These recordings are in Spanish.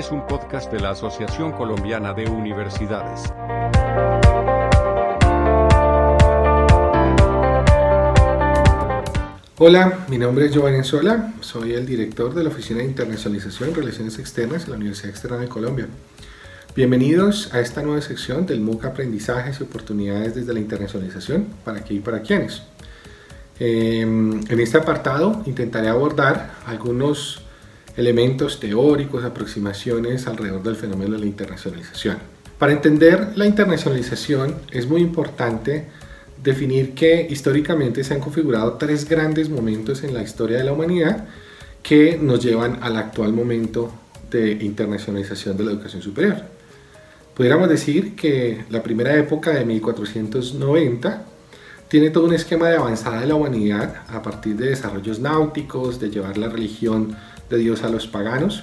es un podcast de la Asociación Colombiana de Universidades. Hola, mi nombre es Giovanni Sola, soy el director de la Oficina de Internacionalización y Relaciones Externas de la Universidad Externa de Colombia. Bienvenidos a esta nueva sección del MOOC Aprendizajes y Oportunidades desde la Internacionalización, para qué y para quiénes. Em, en este apartado intentaré abordar algunos elementos teóricos, aproximaciones alrededor del fenómeno de la internacionalización. Para entender la internacionalización es muy importante definir que históricamente se han configurado tres grandes momentos en la historia de la humanidad que nos llevan al actual momento de internacionalización de la educación superior. Pudiéramos decir que la primera época de 1490 tiene todo un esquema de avanzada de la humanidad a partir de desarrollos náuticos, de llevar la religión de Dios a los paganos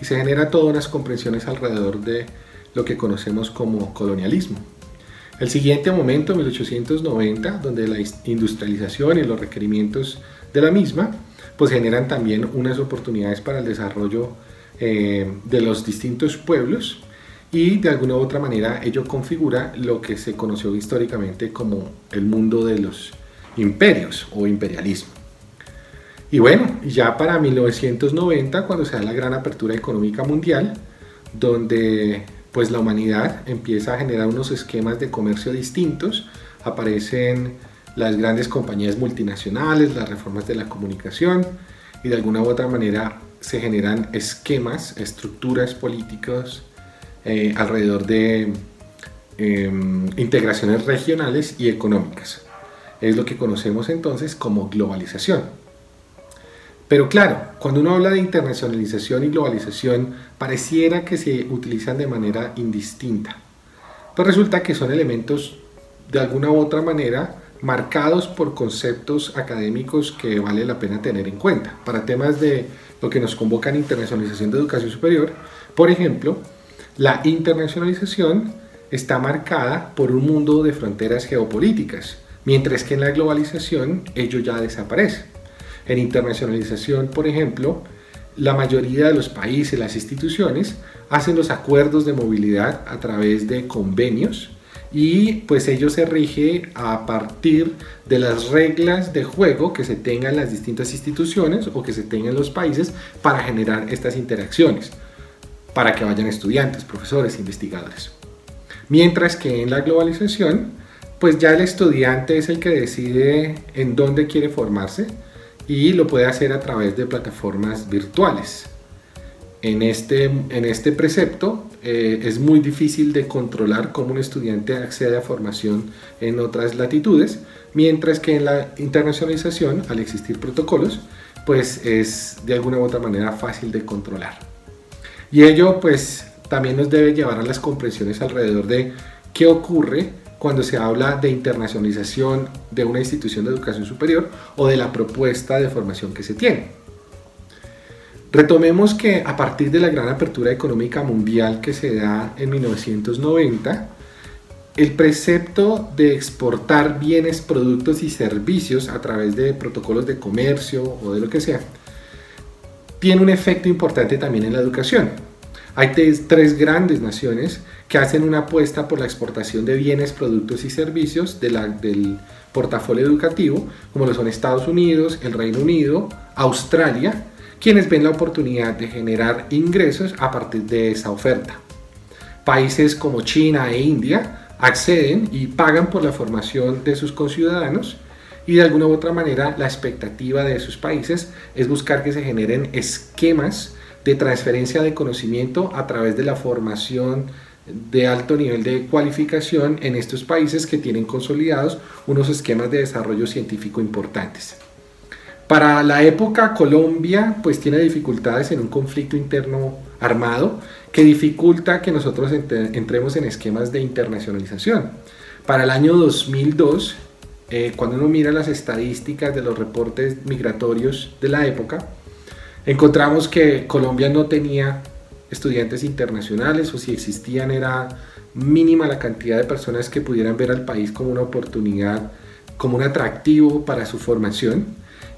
y se genera todas unas comprensiones alrededor de lo que conocemos como colonialismo. El siguiente momento, 1890, donde la industrialización y los requerimientos de la misma, pues generan también unas oportunidades para el desarrollo eh, de los distintos pueblos y de alguna u otra manera ello configura lo que se conoció históricamente como el mundo de los imperios o imperialismo. Y bueno, ya para 1990, cuando se da la gran apertura económica mundial, donde pues la humanidad empieza a generar unos esquemas de comercio distintos, aparecen las grandes compañías multinacionales, las reformas de la comunicación y de alguna u otra manera se generan esquemas, estructuras políticas eh, alrededor de em, integraciones regionales y económicas. Es lo que conocemos entonces como globalización. Pero claro, cuando uno habla de internacionalización y globalización, pareciera que se utilizan de manera indistinta. Pues resulta que son elementos de alguna u otra manera marcados por conceptos académicos que vale la pena tener en cuenta. Para temas de lo que nos convoca en internacionalización de educación superior, por ejemplo, la internacionalización está marcada por un mundo de fronteras geopolíticas, mientras que en la globalización ello ya desaparece. En internacionalización, por ejemplo, la mayoría de los países, las instituciones, hacen los acuerdos de movilidad a través de convenios y pues ello se rige a partir de las reglas de juego que se tengan las distintas instituciones o que se tengan los países para generar estas interacciones, para que vayan estudiantes, profesores, investigadores. Mientras que en la globalización, pues ya el estudiante es el que decide en dónde quiere formarse, y lo puede hacer a través de plataformas virtuales. En este, en este precepto eh, es muy difícil de controlar cómo un estudiante accede a formación en otras latitudes, mientras que en la internacionalización, al existir protocolos, pues es de alguna u otra manera fácil de controlar. Y ello pues también nos debe llevar a las comprensiones alrededor de qué ocurre cuando se habla de internacionalización de una institución de educación superior o de la propuesta de formación que se tiene. Retomemos que a partir de la gran apertura económica mundial que se da en 1990, el precepto de exportar bienes, productos y servicios a través de protocolos de comercio o de lo que sea, tiene un efecto importante también en la educación. Hay tres, grandes naciones que hacen una apuesta por la exportación de bienes, productos y servicios del portafolio educativo, como lo son Estados Unidos, el Reino Unido, Australia, quienes ven la oportunidad de generar ingresos a partir de esa oferta. Países como China e India acceden y pagan por la formación de sus conciudadanos y de alguna u otra manera la expectativa de sus países es buscar que se generen esquemas de transferencia de conocimiento a través de la formación de alto nivel de cualificación en estos países que tienen consolidados unos esquemas de desarrollo científico importantes. Para la época Colombia pues tiene dificultades en un conflicto interno armado que dificulta que nosotros entremos en esquemas de internacionalización. Para el año 2002, eh, cuando uno mira las estadísticas de los reportes migratorios de la época, Encontramos que Colombia no tenía estudiantes internacionales o si existían era mínima la cantidad de personas que pudieran ver al país como una oportunidad, como un atractivo para su formación.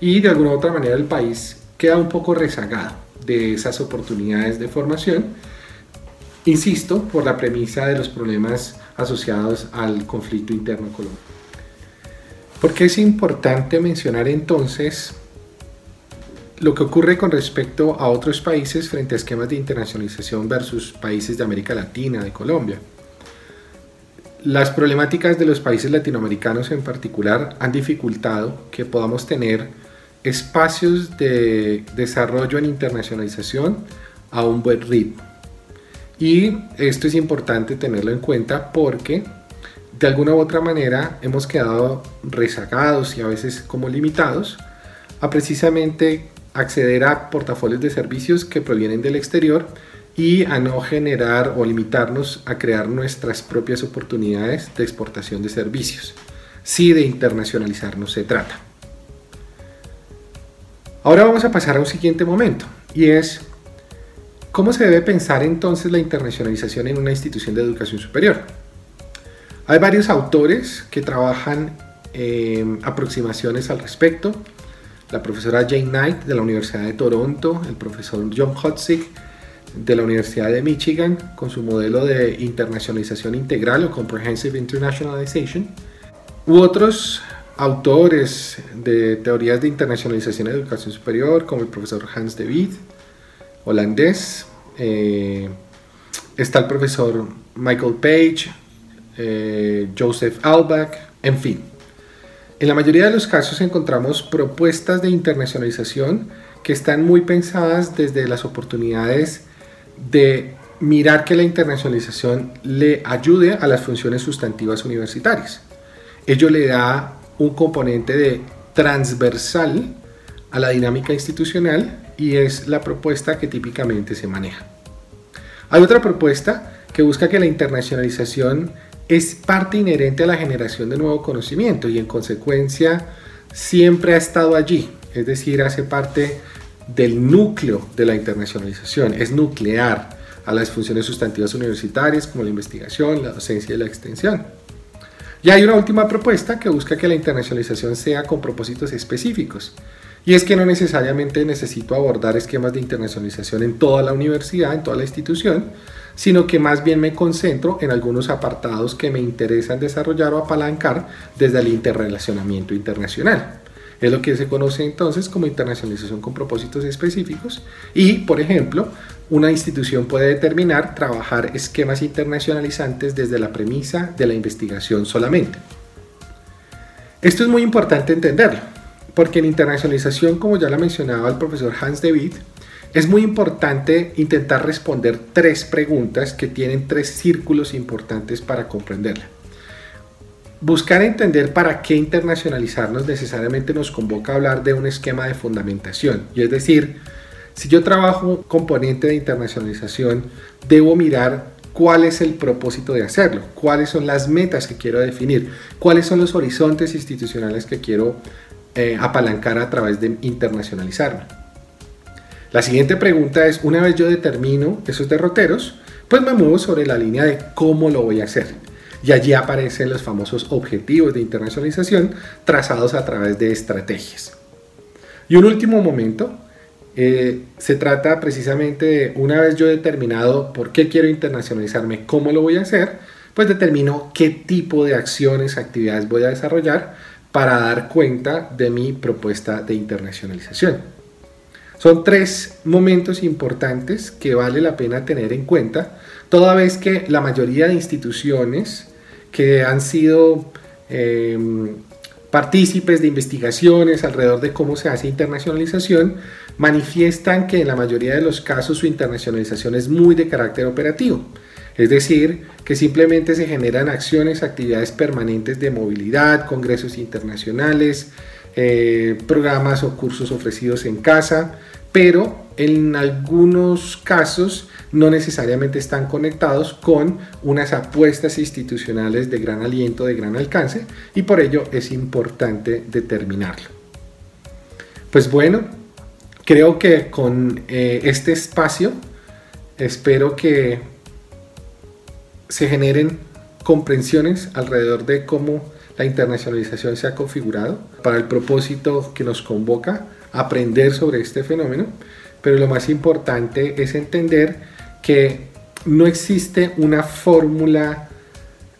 Y de alguna u otra manera el país queda un poco rezagado de esas oportunidades de formación Insisto, por la premisa de los problemas asociados al conflicto interno en Colombia. ¿Por qué es importante mencionar entonces lo que ocurre con respecto a otros países frente a esquemas de internacionalización versus países de América Latina, de Colombia? Las problemáticas de los países latinoamericanos en particular han dificultado que podamos tener espacios de desarrollo en internacionalización a un buen ritmo. Y esto es importante tenerlo en cuenta porque de alguna u otra manera hemos quedado rezagados y a veces como limitados a precisamente acceder a portafolios de servicios que provienen del exterior y a no generar o limitarnos a crear nuestras propias oportunidades de exportación de servicios. Si de internacionalizarnos se trata. Ahora vamos a pasar a un siguiente momento y es cómo se debe pensar entonces la internacionalización en una institución de educación superior. Hay varios autores que trabajan eh, aproximaciones al respecto. La profesora Jane Knight de la Universidad de Toronto, el profesor John Hotzik de la Universidad de Michigan con su modelo de internacionalización integral o Comprehensive Internationalization, u otros autores de teorías de internacionalización de educación superior, como el profesor Hans de Witt, holandés. Eh, está el profesor Michael Page, eh, Joseph Albach, en fin. En la mayoría de los casos encontramos propuestas de internacionalización que están muy pensadas desde las oportunidades de mirar que la internacionalización le ayude a las funciones sustantivas universitarias. Ello le da un componente de transversal a la dinámica institucional y es la propuesta que típicamente se maneja. Hay otra propuesta que busca que la internacionalización es parte inherente a la generación de nuevo conocimiento y en consecuencia siempre ha estado allí, es decir, hace parte del núcleo de la internacionalización, es nuclear a las funciones sustantivas universitarias como la investigación, la docencia y la extensión. Y hay una última propuesta que busca que la internacionalización sea con propósitos específicos. Y es que no necesariamente necesito abordar esquemas de internacionalización en toda la universidad, en toda la institución, sino que más bien me concentro en algunos apartados que me interesan desarrollar o apalancar desde el interrelacionamiento internacional. Es lo que se conoce entonces como internacionalización con propósitos específicos y, por ejemplo, una institución puede determinar trabajar esquemas internacionalizantes desde la premisa de la investigación solamente. Esto es muy importante entenderlo, porque en internacionalización, como ya lo mencionaba el profesor Hans Witt, es muy importante intentar responder tres preguntas que tienen tres círculos importantes para comprenderla. Buscar entender para qué internacionalizarnos necesariamente nos convoca a hablar de un esquema de fundamentación, y es decir, si yo trabajo componente de internacionalización, debo mirar cuál es el propósito de hacerlo, cuáles son las metas que quiero definir, cuáles son los horizontes institucionales que quiero eh, apalancar a través de internacionalizarme. La siguiente pregunta es, una vez yo determino esos derroteros, pues me muevo sobre la línea de cómo lo voy a hacer y allí aparecen los famosos objetivos de internacionalización trazados a través de estrategias. Y un último momento, eh, se trata precisamente de una vez yo determinado por qué quiero internacionalizarme, cómo lo voy a hacer, pues determino qué tipo de acciones, actividades voy a desarrollar para dar cuenta de mi propuesta de internacionalización. Son tres momentos importantes que vale la pena tener en cuenta, toda vez que la mayoría de instituciones que han sido em, partícipes de investigaciones alrededor de cómo se hace internacionalización, manifiestan que en la mayoría de los casos su internacionalización es muy de carácter operativo. Es decir, que simplemente se generan acciones, actividades permanentes de movilidad, congresos internacionales, eh, programas o cursos ofrecidos en casa, pero en algunos casos no necesariamente están conectados con unas apuestas institucionales de gran aliento, de gran alcance, y por ello es importante determinarlo. Pues bueno, creo que con eh, este espacio espero que se generen comprensiones alrededor de cómo la internacionalización se ha configurado para el propósito que nos convoca aprender sobre este fenómeno, pero lo más importante es entender que no existe una fórmula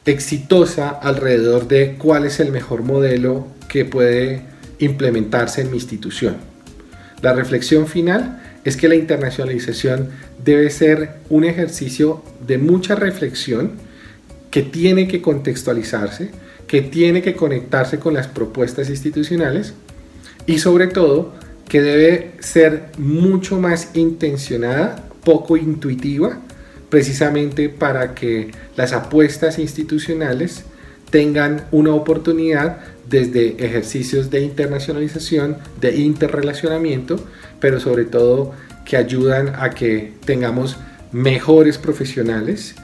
exitosa alrededor de cuál es el mejor modelo que puede implementarse en mi institución. La reflexión final es que la internacionalización debe ser un ejercicio de mucha reflexión que tiene que contextualizarse, que tiene que conectarse con las propuestas institucionales y sobre todo que debe ser mucho más intencionada, poco intuitiva, precisamente para que las apuestas institucionales tengan una oportunidad desde ejercicios de internacionalización, de interrelacionamiento, pero sobre todo que ayudan a que tengamos mejores profesionales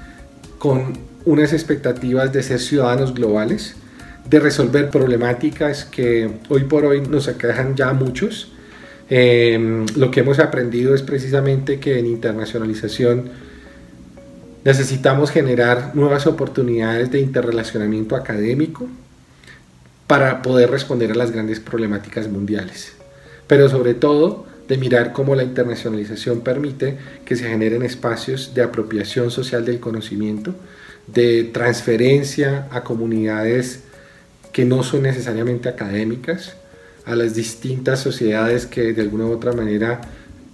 con unas expectativas de ser ciudadanos globales, de resolver problemáticas que hoy por hoy nos aquejan ya muchos. Em, lo que hemos aprendido es precisamente que en internacionalización necesitamos generar nuevas oportunidades de interrelacionamiento académico para poder responder a las grandes problemáticas mundiales. Pero sobre todo de mirar cómo la internacionalización permite que se generen espacios de apropiación social del conocimiento, de transferencia a comunidades que no son necesariamente académicas, a las distintas sociedades que de alguna u otra manera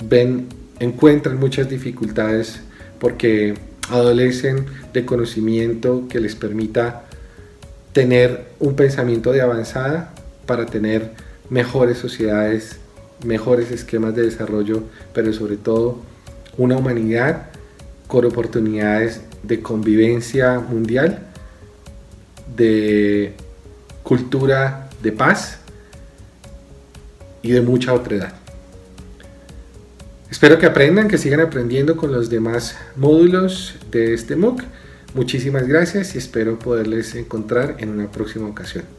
ven, encuentran muchas dificultades porque adolecen de conocimiento que les permita tener un pensamiento de avanzada para tener mejores sociedades, mejores esquemas de desarrollo, pero sobre todo una humanidad con oportunidades de convivencia mundial, de cultura de paz y de mucha otredad. Espero que aprendan, que sigan aprendiendo con los demás módulos de este MOOC. Muchísimas gracias y espero poderles encontrar en una próxima ocasión.